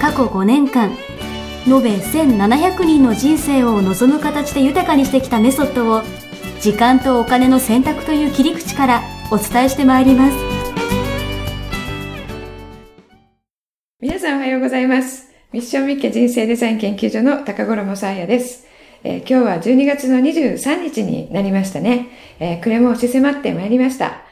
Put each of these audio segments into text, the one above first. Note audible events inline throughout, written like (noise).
過去5年間延べ1700人の人生を望む形で豊かにしてきたメソッドを時間とお金の選択という切り口からお伝えしてまいります皆さんおはようございますミッションミッケ人生デザイン研究所の高頃もさあやですえー、今日は12月の23日になりましたね。えー、暮れも押し迫ってまいりました。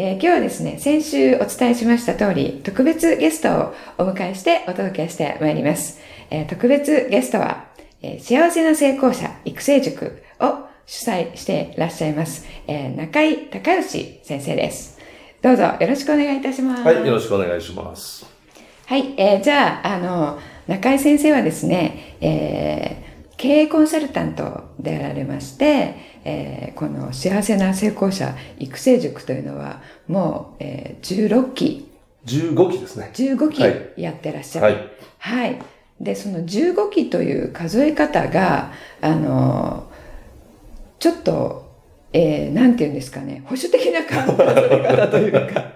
えー、今日はですね、先週お伝えしました通り、特別ゲストをお迎えしてお届けしてまいります。え特別ゲストは、え幸せな成功者育成塾を主催していらっしゃいます、え中井隆義先生です。どうぞよろしくお願いいたします。はい、よろしくお願いします。はい、えー、じゃあ、あの、中井先生はですね、えー、経営コンサルタントであられまして、えー、この幸せな成功者育成塾というのは、もう、えー、16期。15期ですね。15期やってらっしゃる。はい。はい。で、その15期という数え方が、あの、ちょっと、えー、なんて言うんですかね、保守的な数え方というか、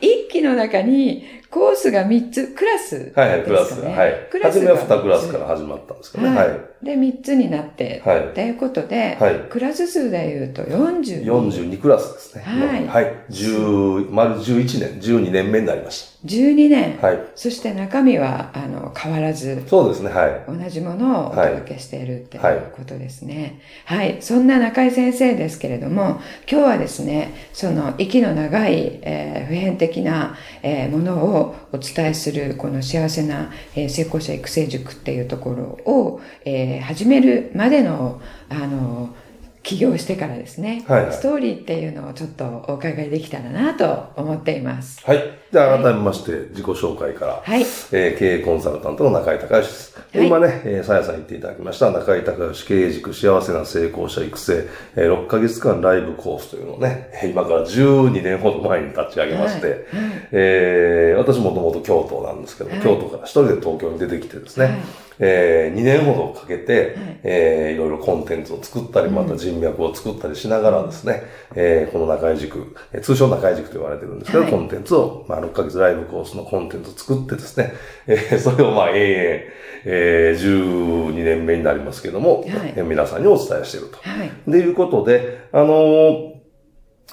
一期の中にコースが3つ、クラスですか、ね、はい、クラスが。はい。クラス初めは2クラスから始まったんですけどね。はい。で、3つになって、はい。ということで、はい。クラス数で言うと40。42クラスですね。はい。はい。10、丸11年、12年目になりました。12年。はい。そして中身は、あの、変わらず。そうですね、はい。同じものをお届けしているっていうことですね。はい。はい、そんな中井先生ですけれども、今日はですね、その息の長い、えー、普遍的な、えー、ものをお伝えする、この幸せな、えー、成功者育成塾っていうところを、えー、始めるまでの、あの、起業してからですね、はい、はい、ストーリーっていうのをちょっとお伺いできたらなと思っています。はい。じゃあ改めまして自己紹介から、はい、えー、経営コンサルタントの中井隆義です。はい、今ね、えー、さやさん言っていただきました中井隆義経営塾幸せな成功者育成、えー、6ヶ月間ライブコースというのをね、今から12年ほど前に立ち上げまして、はい、えー、私もともと京都なんですけど、京都から一人で東京に出てきてですね、えー、2年ほどかけて、はい。えー、いろいろコンテンツを作ったり、また人脈を作ったりしながらですね、うん、えー、この中井塾、通称中井塾と言われてるんですけど、はい、コンテンツを、まあ、6ヶ月ライブコースのコンテンツを作ってですね、えー、それをまあ、永遠、えー、12年目になりますけども、はい。えー、皆さんにお伝えしていると。はい。ということで、あのー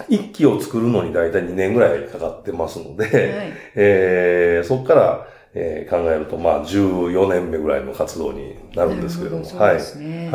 一期を作るのに大体2年ぐらいかかってますので、はい、えー、そこから、えー、考えると、まあ、14年目ぐらいの活動になるんですけれども、どね、はい。は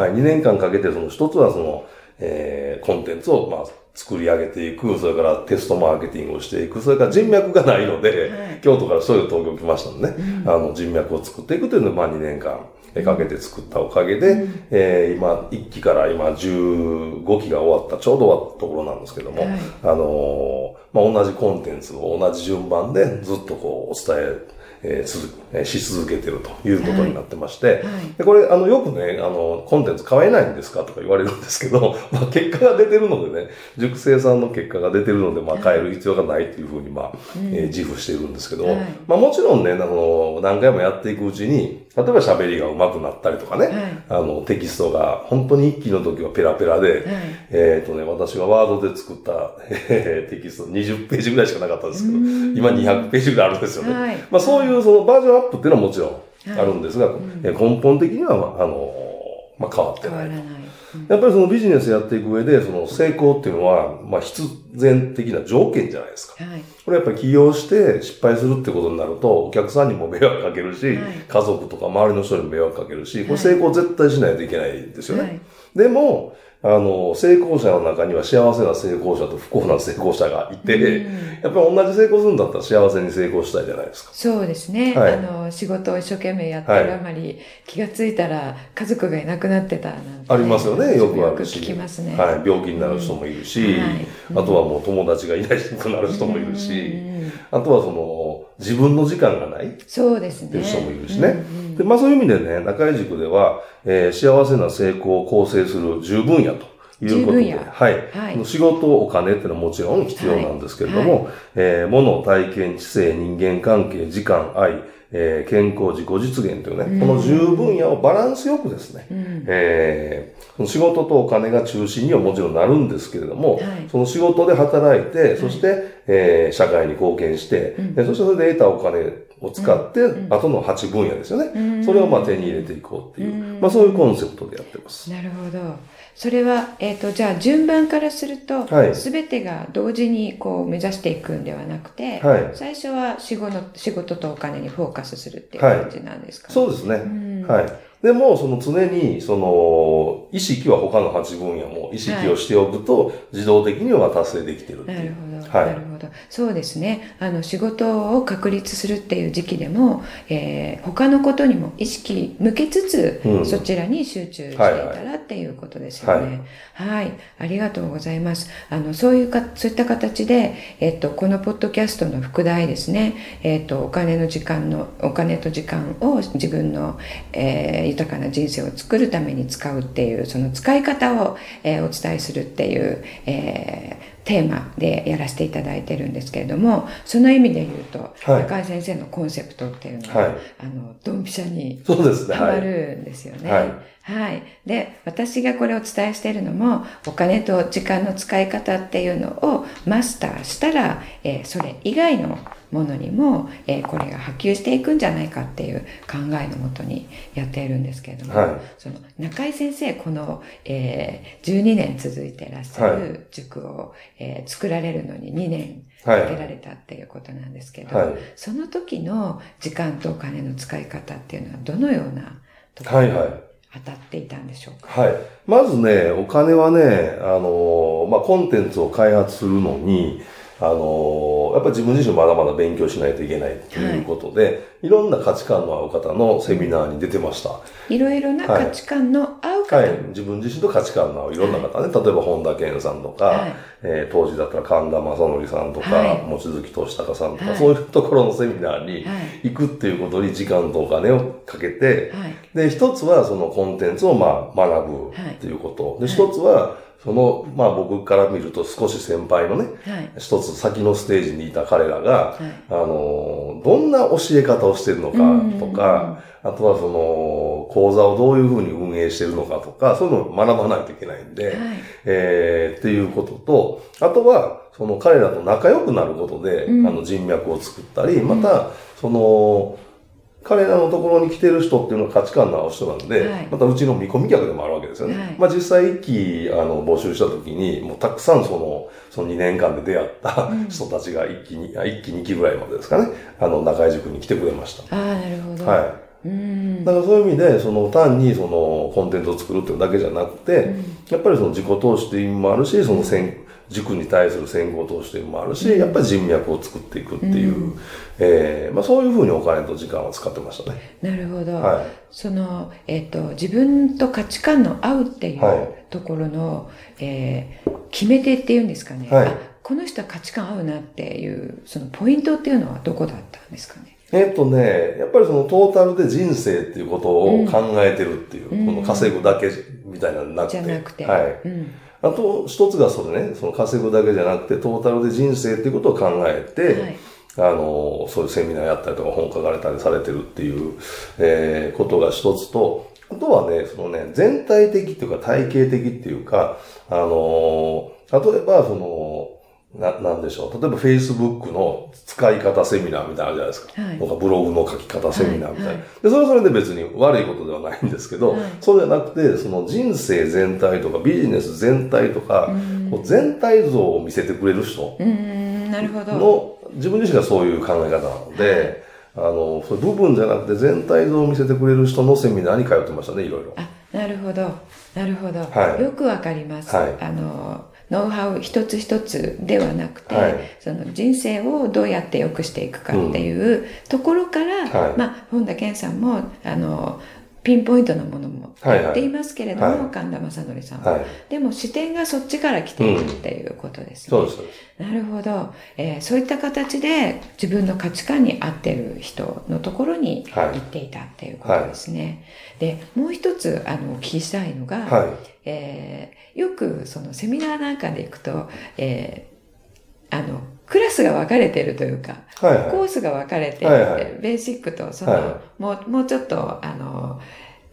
い。2年間かけて、その一つはその、えー、コンテンツを、まあ、作り上げていく、それからテストマーケティングをしていく、それから人脈がないので、はい、京都からそういう東京来ましたのでね、うん、あの、人脈を作っていくというのを、まあ、2年間かけて作ったおかげで、うん、えー、今、1期から今15期が終わった、ちょうど終わったところなんですけども、はい、あのー、まあ、同じコンテンツを同じ順番でずっとこう、お伝え、えー、続えし続けてるということになってまして、はい。はい、でこれ、あの、よくね、あの、コンテンツ買えないんですかとか言われるんですけど、(laughs) まあ、結果が出てるのでね、熟成さんの結果が出てるので、まあ、変える必要がないっていうふうに、まあ、えー、自負してるんですけど、はい、まあ、もちろんね、あの、何回もやっていくうちに、例えば喋りが上手くなったりとかね、あの、テキストが、本当に一期の時はペラペラで、えっ、とね、私がワードで作った、えー、テキスト20ページぐらいしかなかったんですけど、今200ページぐらいあるんですよね。まあ、そういうそのバージョンアップっていうのはもちろんあるんですが、はいうん、根本的には、まあ、あの、まあ、変わってない。ないうん、やっぱりそのビジネスやっていく上で、その成功っていうのは、まあ、必然的な条件じゃないですか。はい、これやっぱり起業して失敗するってことになると、お客さんにも迷惑かけるし、はい、家族とか周りの人にも迷惑かけるし、これ成功絶対しないといけないんですよね。でも、あの、成功者の中には幸せな成功者と不幸な成功者がいて、うん、やっぱり同じ成功するんだったら幸せに成功したいじゃないですか。そうですね。はい、あの、仕事を一生懸命やってるあまり、気がついたら家族がいなくなってたなんて、ね、ありますよね、よくあるし。聞きますね。はい、病気になる人もいるし、うんはい、あとはもう友達がいないくなる人もいるし、あとはその、自分の時間がないそうですね。っていう人もいるしね。で、まあそういう意味でね、中井塾では、えー、幸せな成功を構成する十分野と。いうことで、はい、はい。仕事、お金っていうのはもちろん必要なんですけれども、はい。はい、えー、物、体験、知性、人間関係、時間、愛、えー、健康、自己実現というね、うん、この10分野をバランスよくですね、うん、えー、仕事とお金が中心にはもちろんなるんですけれども、はい、その仕事で働いて、そして、はい、えー、社会に貢献して、うん、そしてそれで得たお金を使って、うん、後の8分野ですよね、それをまあ手に入れていこうっていう、まあそういうコンセプトでやってます。なるほど。それは、えっ、ー、と、じゃあ順番からすると、す、べ、てが同時にこう目指していくんではなくて、はい、最初は仕事仕事とお金にフォーカスするっていう感じなんですか、ねはい、そうですね。はい。でも、その常に、その、意識は他の8分野も意識をしておくと、自動的には達成できてるなるほど。はい、なるほど。そうですね。あの、仕事を確立するっていう時期でも、えー、他のことにも意識向けつつ、うん、そちらに集中していたらっていうことですよね。はい、はい、ありがとうございます。あの、そういうか、そういった形で、えっと、このポッドキャストの副題ですね。えっと、お金の時間の、お金と時間を自分の、えー、豊かな人生を作るために使うっていう、その使い方を、えー、お伝えするっていう、えー、テーマでやらせていただいてるんですけれども、その意味で言うと、はい、高井先生のコンセプトっていうのは、はい、あの、ドンピシャに。ハマるんですよね。はい。はい。で、私がこれをお伝えしているのも、お金と時間の使い方っていうのをマスターしたら、えー、それ以外のものにも、えー、これが波及していくんじゃないかっていう考えのもとにやっているんですけれども、はい、その中井先生、この、えー、12年続いていらっしゃる塾を、はい、えー、作られるのに2年かけられたっていうことなんですけど、はい、その時の時間とお金の使い方っていうのはどのようなところに当たっていたんでしょうか、はい、はい。まずね、お金はね、あの、まあ、コンテンツを開発するのに、あのやっぱり自分自身まだまだ勉強しないといけないということで、はい、いろんな価値観の合う方のセミナーに出てました。いろいろな価値観の合う方、はい、はい、自分自身と価値観の合ういろんな方。ね、はい、例えば本田健さんとか、はい、えー、当時だったら神田正則さんとか、はい、望月俊隆さんとか、そういうところのセミナーに行くっていうことに時間とお金をかけて、で、一つはそのコンテンツをまあ学ぶっていうこと。で、一つは、その、まあ僕から見ると少し先輩のね、はい、一つ先のステージにいた彼らが、はい、あの、どんな教え方をしてるのかとか、あとはその、講座をどういうふうに運営してるのかとか、そういうのを学ばないといけないんで、はい、えー、っていうことと、あとは、その彼らと仲良くなることで、うん、あの人脈を作ったり、また、その、彼らのところに来てる人っていうのは価値観の合う人なんで、はい、またうちの見込み客でもあるわけですよね。はい、まあ実際一期あの募集した時に、もうたくさんその、その2年間で出会った人たちが一期に、うん、一期二期ぐらいまでですかね、あの中井塾に来てくれました。ああ、なるほど。はい。うん、だからそういう意味で、その単にそのコンテンツを作るっていうだけじゃなくて、うん、やっぱりその自己投資っていう意味もあるし、その先、塾に対する先行投資というのもあるし、やっぱり人脈を作っていくっていう、うん、えー、まあ、そういうふうにお金と時間を使ってましたね。なるほど。はい、その、えっ、ー、と、自分と価値観の合うっていうところの、はい、えー、決め手っていうんですかね。はい、この人は価値観合うなっていう、そのポイントっていうのはどこだったんですかね？えっとね、やっぱりそのトータルで人生っていうことを考えてるっていう、うん、この稼ぐだけみたいなのなくて。じゃなくて。はい。うんあと、一つがそれね、その稼ぐだけじゃなくて、トータルで人生っていうことを考えて、はい、あの、そういうセミナーやったりとか本書かれたりされてるっていう、えー、ことが一つと、あとはね、そのね、全体的っていうか体系的っていうか、あの、例えば、その、な、なんでしょう。例えば Facebook の使い方セミナーみたいなのあるじゃないですか。はい、とかブログの書き方セミナーみたいな、はいはい、で。それはそれで別に悪いことではないんですけど、はい、そうじゃなくて、その人生全体とかビジネス全体とか、こう全体像を見せてくれる人の、自分自身がそういう考え方なので、あの、そ部分じゃなくて全体像を見せてくれる人のセミナーに通ってましたね、いろいろ。なるほど。なるほど。はい、よくわかります。はい、あの、ノウハウ一つ一つではなくて、はい、その人生をどうやって良くしていくかっていうところから、うん、まあ、本田健さんも、あの、ピンポイントなものもやっていますけれども、はい。はい、神田正則さんは、はい、でも視点がそっちから来ているっていうことですね。うん、そうです。なるほど、えー、そういった形で自分の価値観に合ってる人のところに行っていたっていうことですね。で、もう一つ、あの、お聞きしたいのが、はい、えー、よくそのセミナーなんかで行くと、えー、あの、クラスが分かれてるというか、はいはい、コースが分かれてはいはい、ベーシックとその、はい、もう、もうちょっと、あの、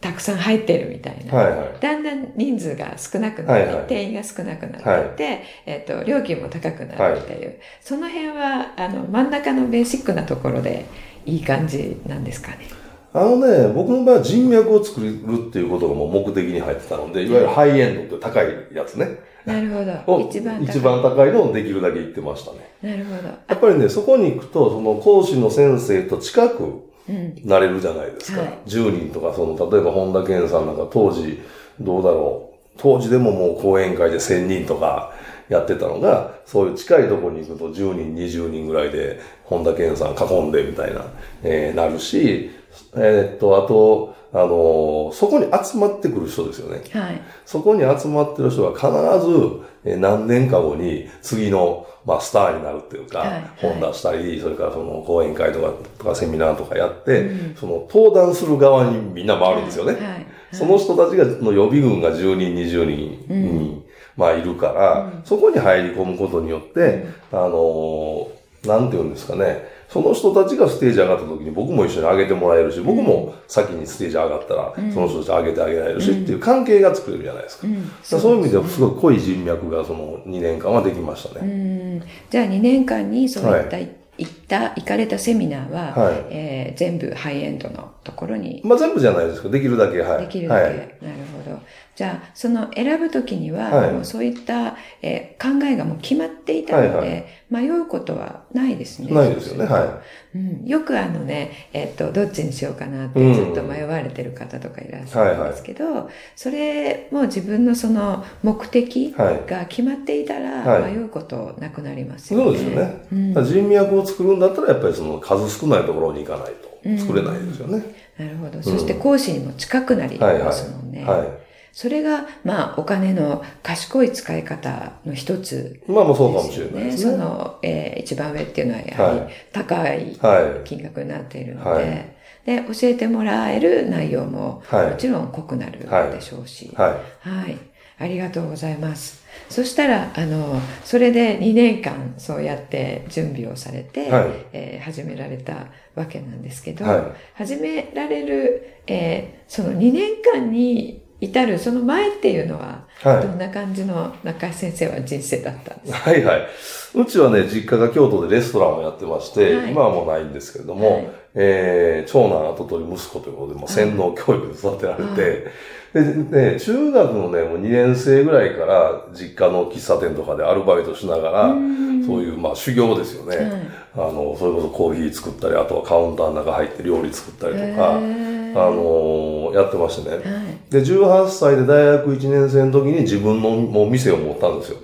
たくさん入ってるみたいな。はいはい、だんだん人数が少なくなって、はいはい、定員が少なくなってて、はい、えっ、ー、と、料金も高くなるっていう、はい、その辺は、あの、真ん中のベーシックなところでいい感じなんですかね？あのね、僕の場合は人脈を作るっていうことがもう目的に入ってたので、いわゆるハイエンドって高いやつね。なるほど。一番高い。一番高いのをできるだけ言ってましたね。なるほど。やっぱりね、そこに行くと、その講師の先生と近くなれるじゃないですか。うんはい、10人とか、その、例えば本田健さんなんか当時、どうだろう。当時でももう講演会で1000人とかやってたのが、そういう近いところに行くと10人、20人ぐらいで、本田健さん囲んでみたいな、えー、なるし、えー、っと、あと、あのー、そこに集まってくる人ですよね。はい。そこに集まってる人は必ず、えー、何年か後に次の、まあ、スターになるっていうか、はい、本出したり、それからその講演会とか、とかセミナーとかやって、うん、その登壇する側にみんな回るんですよね。はい。はい、その人たちが、の予備軍が10人、20人に、うん、まあ、いるから、うん、そこに入り込むことによって、あのー、なんて言うんですかね、その人たちがステージ上がった時に僕も一緒に上げてもらえるし、僕も先にステージ上がったら、その人たち上げてあげられるし、っていう関係が作れるじゃないですか。そういう意味ではすごい濃い人脈がその2年間はできましたね。じゃあ2年間にそういった、はい行った、行かれたセミナーは、はい、えー、全部ハイエンドのところに。まあ全部じゃないですけど、できるだけ、はい。できるだけ。はい、なるほど。じゃあ、その選ぶときには、はい、もうそういった、えー、考えがもう決まっていたので、はいはい、迷うことはないですね。ないですよね、はい。うん、よくあのね、えっ、と、どっちにしようかなってずっと迷われてる方とかいらっしゃるんですけど、はいはい、それも自分のその目的が決まっていたら、迷うことなくなりますよね。そうですよね。うん、人脈を作るんだったら、やっぱりその数少ないところに行かないと作れないですよね。うん、なるほど。そして講師にも近くなりますもんね。はい、はいそれが、まあ、お金の賢い使い方の一つ、ね、まあ、もうそうかもしれないですね。その、えー、一番上っていうのは、やはり、高い金額になっているので、はい、で、教えてもらえる内容も、もちろん濃くなるでしょうし、はい。はい。ありがとうございます。そしたら、あの、それで2年間そうやって準備をされて、はい、えー、始められたわけなんですけど、はい、始められる、えー、その2年間に至るその前っていうのは、どんな感じの中井先生は人生だったんですか、はいはい。うちはね、実家が京都でレストランをやってまして、はい、今はもうないんですけれども、はい、えー、長男後取り息子ということで、も洗脳教育で育てられて、で、ね、中学のね、もう2年生ぐらいから実家の喫茶店とかでアルバイトしながら、そういう、まあ修行ですよね、はい。あの、それこそコーヒー作ったり、あとはカウンターの中入って料理作ったりとか、あの、やってましてね、はい。で、18歳で大学1年生の時に自分のもう店を持ったんですよ。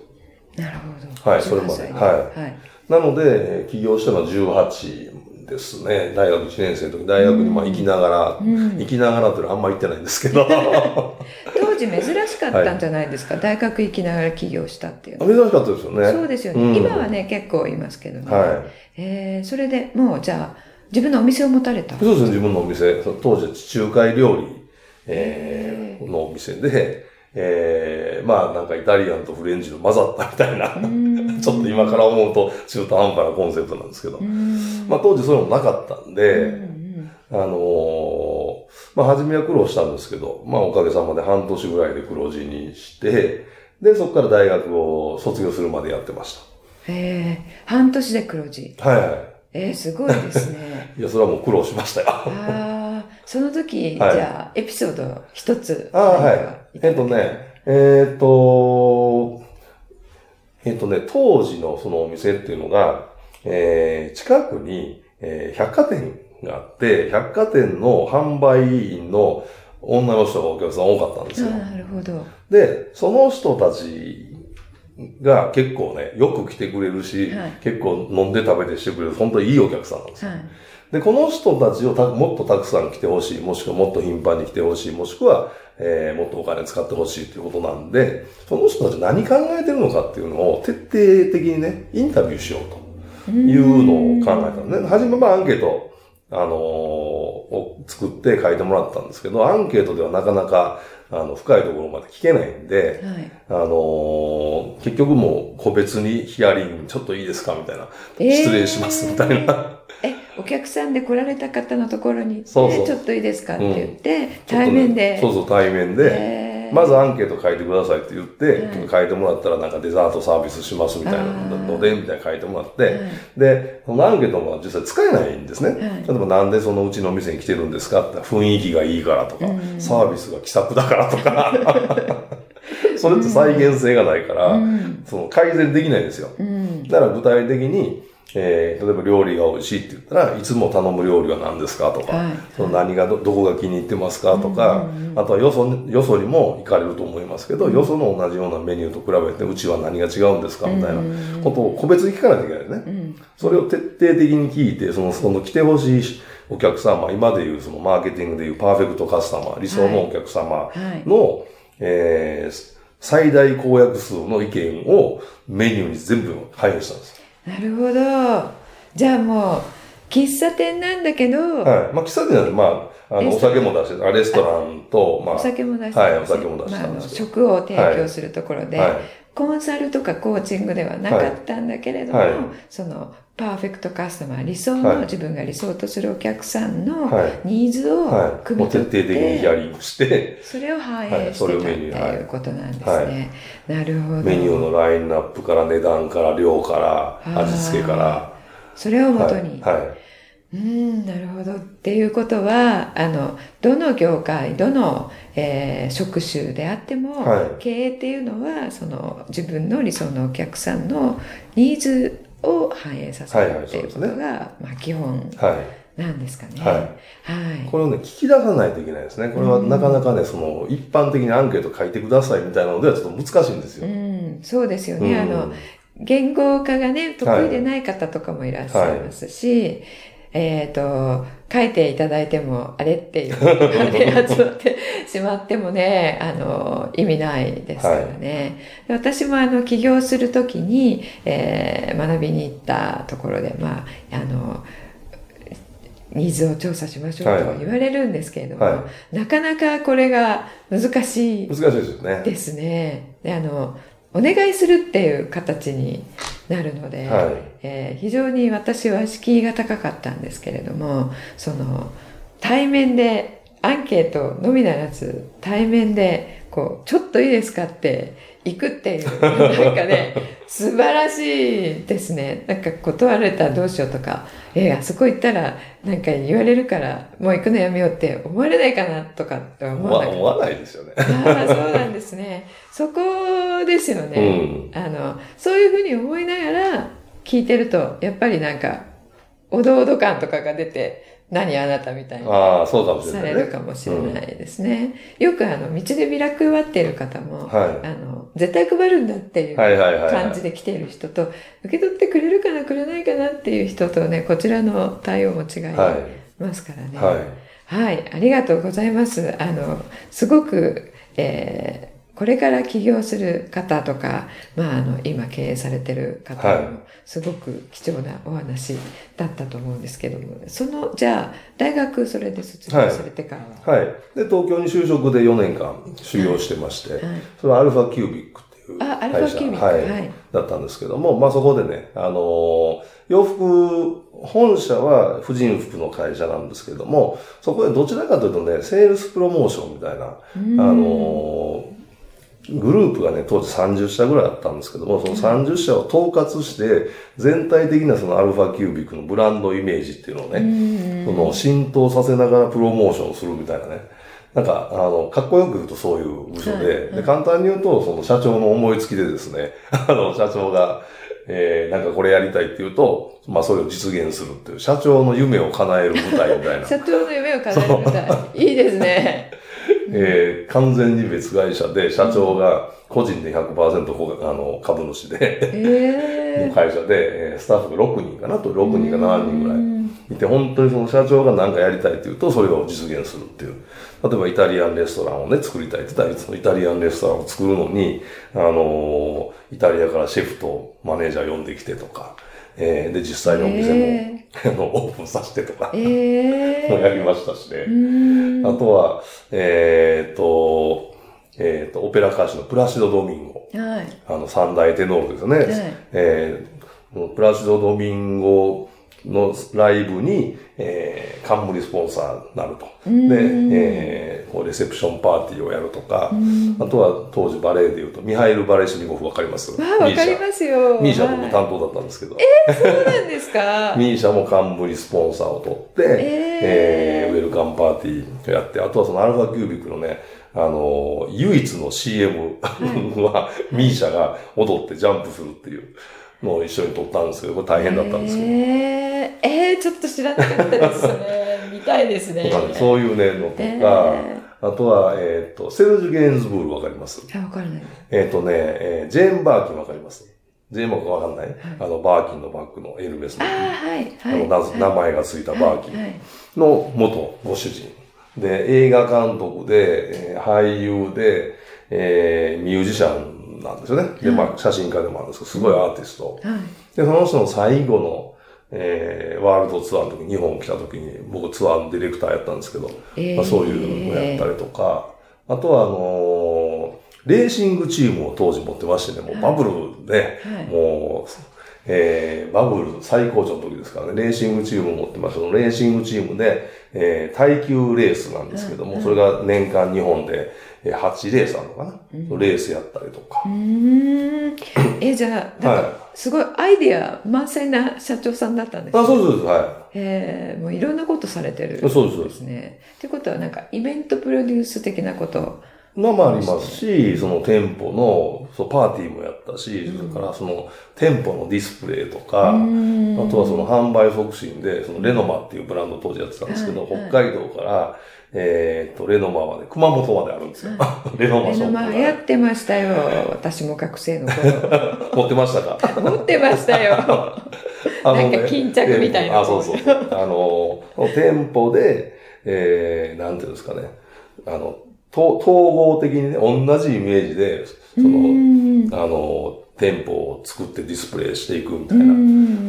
なるほど。はい、それまで。はい。はい、なので、起業したのは18ですね。大学1年生の時、大学にまあ行きながら、うん、行きながらっていうのはあんま行ってないんですけど。(laughs) 当時珍しかったんじゃないですか、はい、大学行きながら起業したっていう珍しかったですよね。そうですよね。うん、今はね、結構いますけどね。はい、えー、それでもう、じゃあ、自分のお店を持たれたそうですね、自分のお店。当時、地中海料理、えー、のお店で、えー、まあなんかイタリアンとフレンチの混ざったみたいな、(laughs) ちょっと今から思うと中途半端なコンセプトなんですけど、まあ当時そういうのもなかったんで、あのー、まあ初めは苦労したんですけど、まあおかげさまで半年ぐらいで黒字にして、で、そこから大学を卒業するまでやってました。へえ、半年で黒字。はいはい。えー、すごいですね。(laughs) いや、それはもう苦労しましたよ。その時、はい、じゃあ、エピソード一つ。ああ、はい。えっとね、えー、っと、えっとね、当時のそのお店っていうのが、えー、近くに、えー、百貨店があって、百貨店の販売員の、女の人がお客さん多かったんですよ。なるほど。で、その人たちが結構ね、よく来てくれるし、はい、結構飲んで食べてしてくれる、本当にいいお客さんなんですよ。はい、で、この人たちをもっとたくさん来てほしい、もしくはもっと頻繁に来てほしい、もしくは、えー、もっとお金使ってほしいということなんで、その人たち何考えてるのかっていうのを徹底的にね、インタビューしようというのを考えたのね。はじめまあアンケート、あのー、を作って書いてもらったんですけど、アンケートではなかなかあの、深いところまで聞けないんで、はい、あのー、結局もう個別にヒアリングちょっといいですかみたいな、失礼しますみたいな。え、お客さんで来られた方のところにそうそう。ちょっといいですかって言って、うん、対面で、ね、そうそう、対面で、まずアンケート書いてくださいって言って、書いてもらったらなんかデザートサービスしますみたいなので、みたいな書いてもらって、で、そのアンケートも実際使えないんですね。例えばなんでそのうちの店に来てるんですかって雰囲気がいいからとか、サービスが気さくだからとか、(laughs) それって再現性がないから、その改善できないんですよ。だから具体的に、えー、例えば料理が美味しいって言ったらいつも頼む料理は何ですかとか、はい、その何がどどこが気に入ってますかとか、うんうん、あとはよそよそにも行かれると思いますけど、うん、よその同じようなメニューと比べてうちは何が違うんですかみたいなことを個別に聞かないといけないね、うん、それを徹底的に聞いてそのその来てほしいお客様今でいうそのマーケティングでいうパーフェクトカスタマー理想のお客様の、はい。はい、えー、最大公約数の意見をメニューに全部反映したんですなるほど。じゃあもう、喫茶店なんだけど、はい。まあ、喫茶店なんで、まあ、あの、お酒も出して、あレストランと、まあ、お酒も出して、はい、お酒も出してまあ、食を提供するところで、はい、コンサルとかコーチングではなかったんだけれども、はい、その、パーフェクトカスタマー、理想の、自分が理想とするお客さんのニーズを組み取って、徹底的にヒアリングして、それを反映してたっていうことなんですね。なるほど。メニューのラインナップから値段から量から味付けから。それをもとに。はいうん、なるほど。っていうことは、あの、どの業界、どの、えー、職種であっても、はい、経営っていうのは、その、自分の理想のお客さんのニーズを反映させるっていうことが、はいはいね、まあ、基本なんですかね。はい。はい。これをね、聞き出さないといけないですね。これはなかなかね、その、一般的にアンケート書いてくださいみたいなのではちょっと難しいんですよ。うん、そうですよね。うん、あの、言語化がね、得意でない方とかもいらっしゃいますし、はいえっ、ー、と、書いていただいても、あれっていう感じに集まってしまってもね、あの、意味ないですからね。はい、私もあの、起業するときに、えー、学びに行ったところで、まあ、あの、ニーズを調査しましょうと言われるんですけれども、はいはい、なかなかこれが難しい。難しいですよね。ですね。で、あの、お願いするっていう形になるので、はい、えー、非常に私は敷居が高かったんですけれどもその対面でアンケートのみならず対面でこうちょっといいですかって行くっていう、なんかね、(laughs) 素晴らしいですね。なんか断られたらどうしようとか、えー、あそこ行ったらなんか言われるから、もう行くのやめようって思われないかなとかって思わない思わないですよね。ああ、そうなんですね。そこですよね、うん、あの、そういうふうに思いながら聞いてると、やっぱりなんか、おどおど感とかが出て、何あなたみたいにされるかもしれないですね。よくあの、道でビラ配っている方も、はい、あの、絶対配るんだっていう感じで来ている人と、受け取ってくれるかな、くれないかなっていう人とね、こちらの対応も違いますからね。はい、はい、ありがとうございます。あの、すごく、えーこれから起業する方とか、まあ、あの、今経営されてる方も、すごく貴重なお話だったと思うんですけども、その、じゃあ、大学それで卒業されてからは、はい、はい。で、東京に就職で4年間修行してまして、はい、それはアルファキュービックっていうあ、アルファキュービック、はい、はい、だったんですけども、まあそこでね、あのー、洋服、本社は婦人服の会社なんですけども、そこでどちらかというとね、セールスプロモーションみたいな、あのーグループがね、当時30社ぐらいあったんですけども、その30社を統括して、全体的なそのアルファキュービックのブランドイメージっていうのをね、その浸透させながらプロモーションするみたいなね。なんか、あの、かっこよく言うとそういう部署で、で簡単に言うと、その社長の思いつきでですね、(laughs) あの、社長が、えー、なんかこれやりたいって言うと、まあそれを実現するっていう、社長の夢を叶える舞台みたいな。(laughs) 社長の夢を叶える舞台。いいですね。えー、完全に別会社で、社長が個人で100%あの株主で、えー、(laughs) の会社で、スタッフが6人かなと、6人か7人ぐらいいて、本当にその社長が何かやりたいっていうと、それを実現するっていう。例えばイタリアンレストランをね、作りたいって言ったら、そのイタリアンレストランを作るのに、あのー、イタリアからシェフとマネージャー呼んできてとか、えー、で、実際にお店も、えー、(laughs) あのオープンさせてとか、えー、も (laughs) やりましたしね。あとは、えっ、ー、と、えっ、ー、と、オペラ歌手のプラシド・ドミンゴ。はい、あの、三大テノールですよね。はい、えー、プラシド・ドミンゴのライブに、えー、冠スポンサーになると。で、えー、こうレセプションパーティーをやるとか、あとは当時バレエで言うと、ミハイル・バレシニゴフわかります？わかりますよ。ミーシャ僕担当だったんですけど。えー、そうなんですか？(laughs) ミーシャも冠スポンサーを取って、えー、えー、ウェルカムパーティーをやって、あとはそのアルファキュービックのね、あの、唯一の CM (laughs) は、ミーシャが踊ってジャンプするっていう。のを一緒に撮ったんですけど、これ大変だったんですけど。えー、えー、ちょっと知らなかったですね。見たいですね。そういうね、のとか、えー、あとは、えっ、ー、と、セルジュ・ゲンズブールわかります？あ、わからない。えっ、ー、とね、えー、ジェーン・バーキンわかります？ジェーンバーキンわかんない、はい、あの、バーキンのバッグのエルメスの。あ、はい、はい。あの、名前がついたバーキンの元ご主人。で、映画監督で、えー、俳優で、えー、ミュージシャンなんですよね。で、まあ、写真家でもあるんですけど、すごいアーティスト。で、その人の最後の、えー、ワールドツアーの時に、日本来た時に、僕ツアーのディレクターやったんですけど、えー、まあ、そういうのをやったりとか、あとは、あのー、レーシングチームを当時持ってましてね、もうバブルで、はい、もう、えー、バブル最高潮の時ですからね、レーシングチームを持ってました。レーシングチームで、えー、耐久レースなんですけども、それが年間日本で、8レースあるのかな、うん、レースやったりとか。うん。え、じゃあ、(coughs) はい、すごいアイディア満載な社長さんだったんですね。あ、そうです、はい。えー、もういろんなことされてる、ね、そうです、そうです。ね。ってことは、なんか、イベントプロデュース的なことのもありますし、その店舗の、そうパーティーもやったし、それからその店舗のディスプレイとか、あとはその販売促進で、そのレノマっていうブランド当時やってたんですけど、北海道から、えっ、と、レノマまで、熊本まであるんですよ。(laughs) レノマショップ。レノマやってましたよ。私も学生の頃。(laughs) 持ってましたか？持ってましたよ。(laughs) なんか巾着みたいな。あ、そうそうそう。あの、店舗で、えー、なんていうんですかね。あの、統合的にね、同じイメージで、その、あの、店舗を作ってディスプレイしていくみたいな、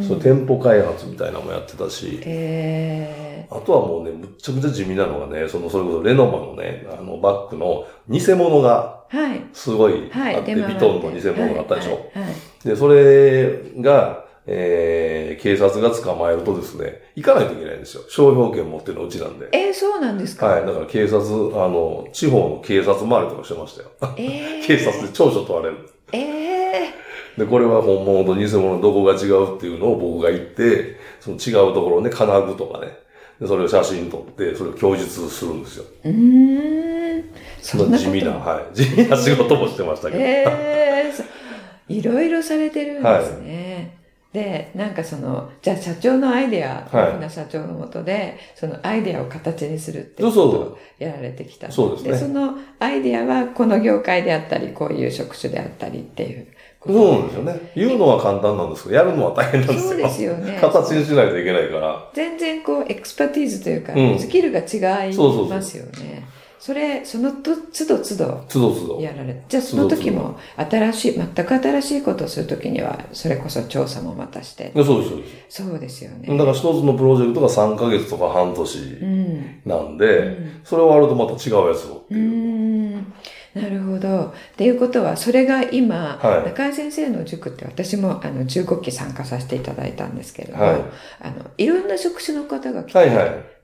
その店舗開発みたいなのもやってたし、えー、あとはもうね、むっちゃくちゃ地味なのがね、その、それこそレノマのね、あの、バッグの偽物が、すごいあって、はい、ビトンの偽物があったでしょ。はいはい、で、それが、えー、警察が捕まえるとですね、行かないといけないんですよ。商標権持ってるのうちなんで。えー、そうなんですか？はい。だから警察、あの、地方の警察回りとかしてましたよ。えー、(laughs) 警察で長所問われる。ええー、で、これは本物と偽物どこが違うっていうのを僕が言って、その違うところね、金具とかね、でそれを写真撮って、それを供述するんですよ。うん。そんな地味な、はい。(laughs) 地味な仕事もしてましたけど。ええー、いろいろされてるんですね。はいで、なんかその、じゃあ社長のアイデア、大きな社長のもとで、そのアイデアを形にするっていうことをやられてきた。そうですね。で、そのアイデアはこの業界であったり、こういう職種であったりっていう。そうなんですよね。言うのは簡単なんですけど、やるのは大変なんですよ。そうですよね。(laughs) 形にしないといけないから。全然こう、 expertise というか、うん、スキルが違いますよね。そうそうそうそれ、そのと、都度都度。都度都度。やられじゃあその時も、新しい、全く新しいことをするときには、それこそ調査もまたして。そうです、そうです。そうですよね。だから一つのプロジェクトが3ヶ月とか半年なんで、うん、それ終わるとまた違うやつをっていう。うんなるほど。っていうことは、それが今、はい、中井先生の塾って私もあの15期参加させていただいたんですけれども、はい、あのいろんな職種の方が来て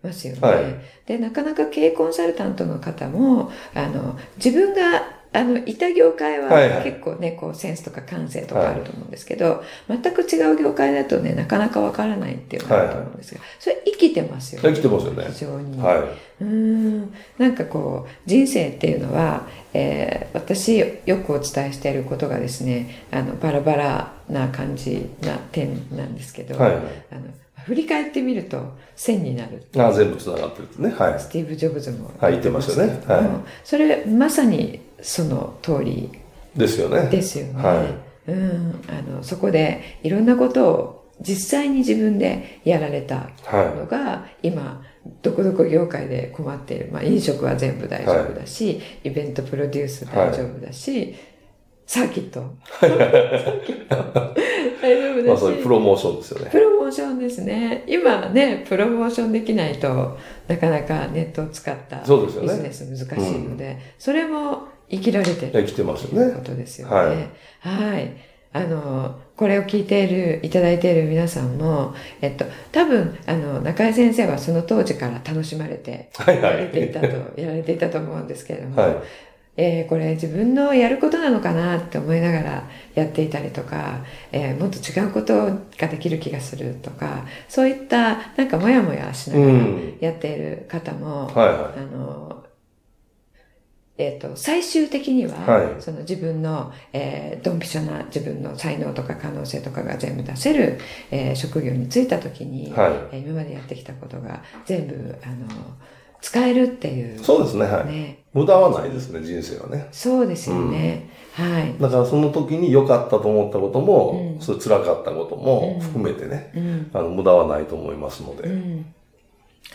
ますよね。はいはい、で、なかなか経営コンサルタントの方も、あの、自分があの、いた業界は結構ね、こう、センスとか感性とかあると思うんですけど、全く違う業界だとね、なかなかわからないっていうのがあると思うんですが、それ生きてますよね。生きてますよね。非常に。はい。うん。なんかこう、人生っていうのは、えー、私よくお伝えしていることがですね、あの、バラバラな感じな点なんですけど、はい、あの振り返ってみると線になる。あ全部繋がってるってね。はい。スティーブ・ジョブズも言ってましたね。はい。それ、まさにその通り。ですよね。ですよね。はい。うん。あの、そこでいろんなことを実際に自分でやられたのが、はい、今、どこどこ業界で困っている。まあ、飲食は全部大丈夫だし、はい、イベントプロデュース大丈夫だし、サーキット。(laughs) サーキット。大丈夫です。まあ、そういうプロモーションですよね。プロモーションですね。今ね、プロモーションできないとなかなかネットを使ったビジネス難しいので、そ、ねうん、それも生きられてる。生きてますよね。ことですよね。はい。はい。あの、これを聞いている、いただいている皆さんも、えっと、多分、あの、中井先生はその当時から楽しまれて、やられていたと、やられていたと思うんですけれども、はいえー、これ自分のやることなのかなって思いながらやっていたりとか、えー、もっと違うことができる気がするとか、そういったなんかモヤモヤしながらやっている方も、うんはいはい、あの、えっ、ー、と、最終的には、はい、その自分の、えー、ドンピシャな自分の才能とか可能性とかが全部出せる、えー、職業に就いた時に、はい、えー、今までやってきたことが全部、あの、使えるっていう、ね、そうですね、はい。無駄はないですね、人生はね。そうですよね。うん、はい。だからその時に良かったと思ったことも、うん、それ辛かったことも含めてね、うん、あの無駄はないと思いますので。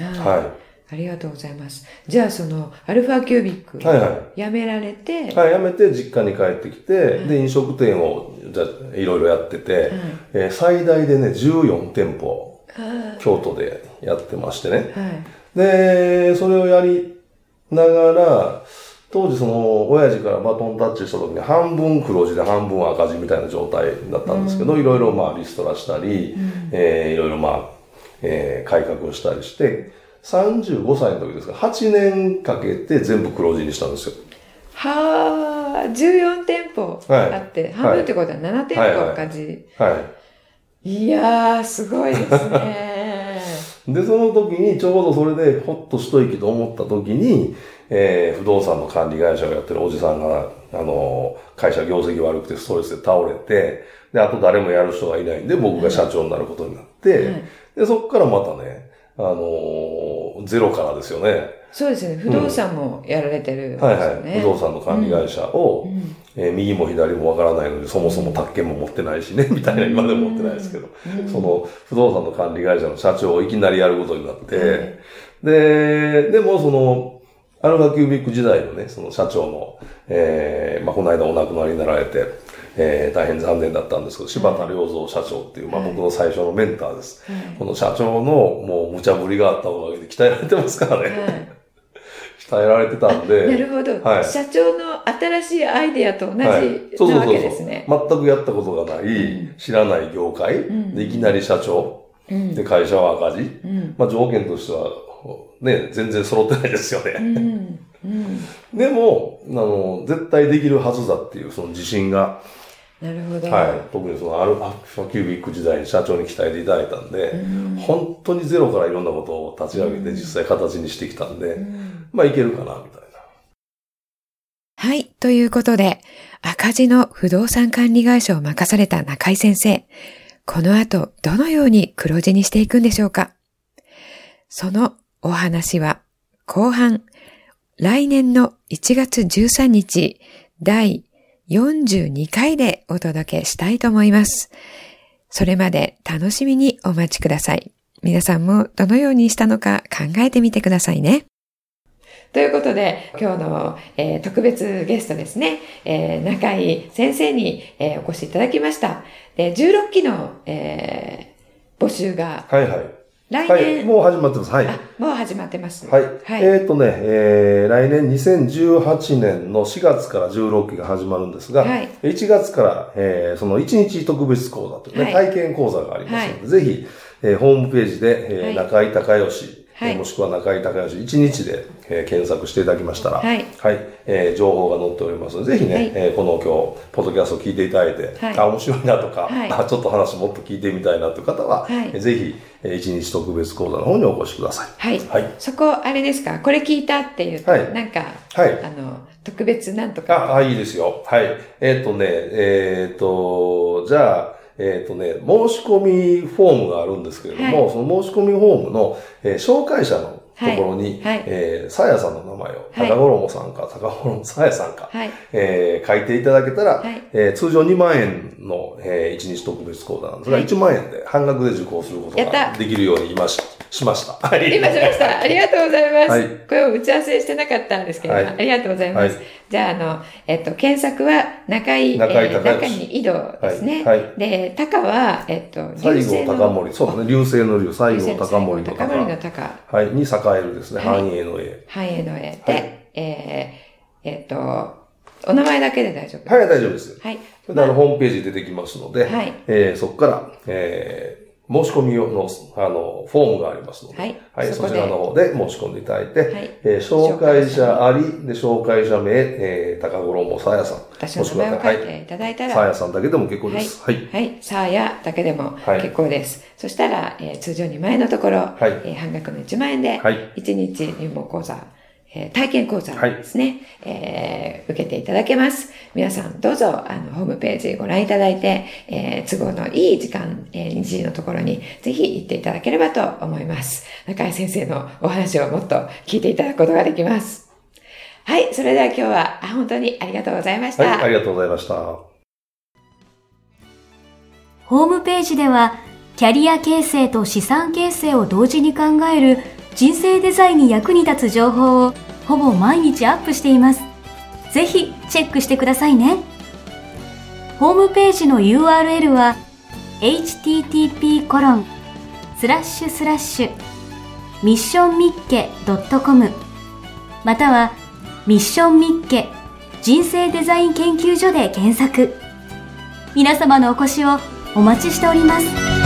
はい。ありがとうございます。じゃあその、アルファキュービック、はいはい。辞められて、はい、辞めて実家に帰ってきて、はい、で、飲食店を、じゃいろいろやってて、はい、えー、最大でね、14店舗、京都でやってましてね。はい。で、それをやりながら、当時その、親父からバトンタッチした時に半分黒字で半分赤字みたいな状態だったんですけど、いろいろまあリストラしたり、うん、えー、いろいろまあ、えー、改革をしたりして、35歳の時ですか8年かけて全部黒字にしたんですよ。はあ、14店舗あって、はい、半分ってことは7店舗赤字。はい。はい、いやー、すごいですね。で、その時にちょうどそれでほっと一息と思った時に、えー、不動産の管理会社をやってるおじさんが、あの、会社業績悪くてストレスで倒れて、で、あと誰もやる人がいないんで、僕が社長になることになって、はい、で、そこからまたね、あのー、ゼロからですよね。そうですね。不動産もやられてる、ねうん、はいはい。不動産の管理会社を、うん、えー、右も左もわからないので、そもそも宅建も持ってないしね、みたいな、今でも持ってないですけど、その不動産の管理会社の社長をいきなりやることになって、で、でもその、アルファキュービック時代のね、その社長の、えー、まあ、この間お亡くなりになられて、えー、大変残念だったんですけど、柴田良三社長っていう、まあ、僕の最初のメンターです。この社長のもう無茶ぶりがあったおかげで鍛えられてますからね。伝えられてたんで。なるほど、はい。社長の新しいアイデアと同じなわけですね。全くやったことがない、うん、知らない業界、うん、でいきなり社長、うん、で会社は赤字、まあ条件としては、ね、全然揃ってないですよね。でも、あの、絶対できるはずだっていうその自信が、なるほど。はい。特にそのアルファキュービック時代に社長に鍛えていただいたんで、うん、本当にゼロからいろんなことを立ち上げて実際形にしてきたんで、うん、まあいけるかな、みたいな。はい。ということで、赤字の不動産管理会社を任された中井先生。この後、どのように黒字にしていくんでしょうかそのお話は、後半、来年の1月13日、第42回でお届けしたいと思います。それまで楽しみにお待ちください。皆さんもどのようにしたのか考えてみてくださいね。ということで、今日の、えー、特別ゲストですね、えー、中井先生に、えー、お越しいただきました。で16期の、え、募集が、はいはい。来年、はい、もう始まってます。はい。もう始まってます。はい。はい、えっ、ー、とね、えー、来年2018年の4月から16期が始まるんですが、はい、1月から、えー、その1日特別講座というね、はい、体験講座がありますので、はい、ぜひ、えー、ホームページで、えー、中井隆義、はい、もしくは中井隆義1日で、えー、検索していただきましたら、はい、はい、えー、情報が載っておりますので、ぜひね、はい、えー、この今日、ポッドキャストを聞いていただいて、はい、あ、面白いなとか、はい、あ、ちょっと話もっと聞いてみたいなという方は、はい、えー、ぜひ、えー、1日特別講座の方にお越しください。はい。はい、そこ、あれですか、これ聞いたっていうと、はい、なんか、はい、あの、特別なんとか。あ、あいいですよ。はい。えっ、ー、とね、えっ、ー、と、じゃあ、えっ、ー、とね、申し込みフォームがあるんですけれども、はい、その申し込みフォームの、えー、紹介者のところに、はい、えー、さやさんの名前を、高衣さんか、高衣さやさんか、はい、えー、書いていただけたら、はい、えー、通常2万円の、えー、1日特別講座なんですが、はい、1万円で半額で受講することができるように今ししました。はい。今しました。ありがとうございます。はい、これを打ち合わせしてなかったんですけど、はい、ありがとうございます。はい、じゃあ、あの、えっと、検索は中井、中井、えー、中に井戸ですね。はい。で、高は、えっと、西郷高森。そうですね。流星の流、西郷高森の高。高森の高。はい。に栄えるですね。繁栄の栄。繁栄の栄で、えー、えっと、お名前だけで大丈夫はい、大丈夫です。はい。それで、あの、ホームページ出てきますので、はい。えー、そこから、えー、申し込み用の、あの、フォームがありますので、はい。はい、そちらの方で申し込んでいただいて、はい。えー、紹介者あり、で、紹介者名、えー、高衣さやさん。私の名前を書いていただいたら、さやさんだけでも結構です。はい。はい。さやだけでも結構です。そしたら、えー、通常2万円のところ、はい。えー、半額の1万円で、はい。1日入門講座、えー、体験講座ですね、はい、えー、受けていただけます。皆さんどうぞ、あの、ホームページご覧いただいて、えー、都合のいい時間、えー、日時のところにぜひ行っていただければと思います。中井先生のお話をもっと聞いていただくことができます。はい、それでは今日は本当にありがとうございました。はい、ありがとうございました。ホームページでは、キャリア形成と資産形成を同時に考える人生デザインに役に立つ情報をほぼ毎日アップしています。ぜひチェックしてくださいね。ホームページの URL は http コロンスラッシュスラッシュミッションミッケ .com またはミッションミッケ人生デザイン研究所で検索皆様のお越しをお待ちしております。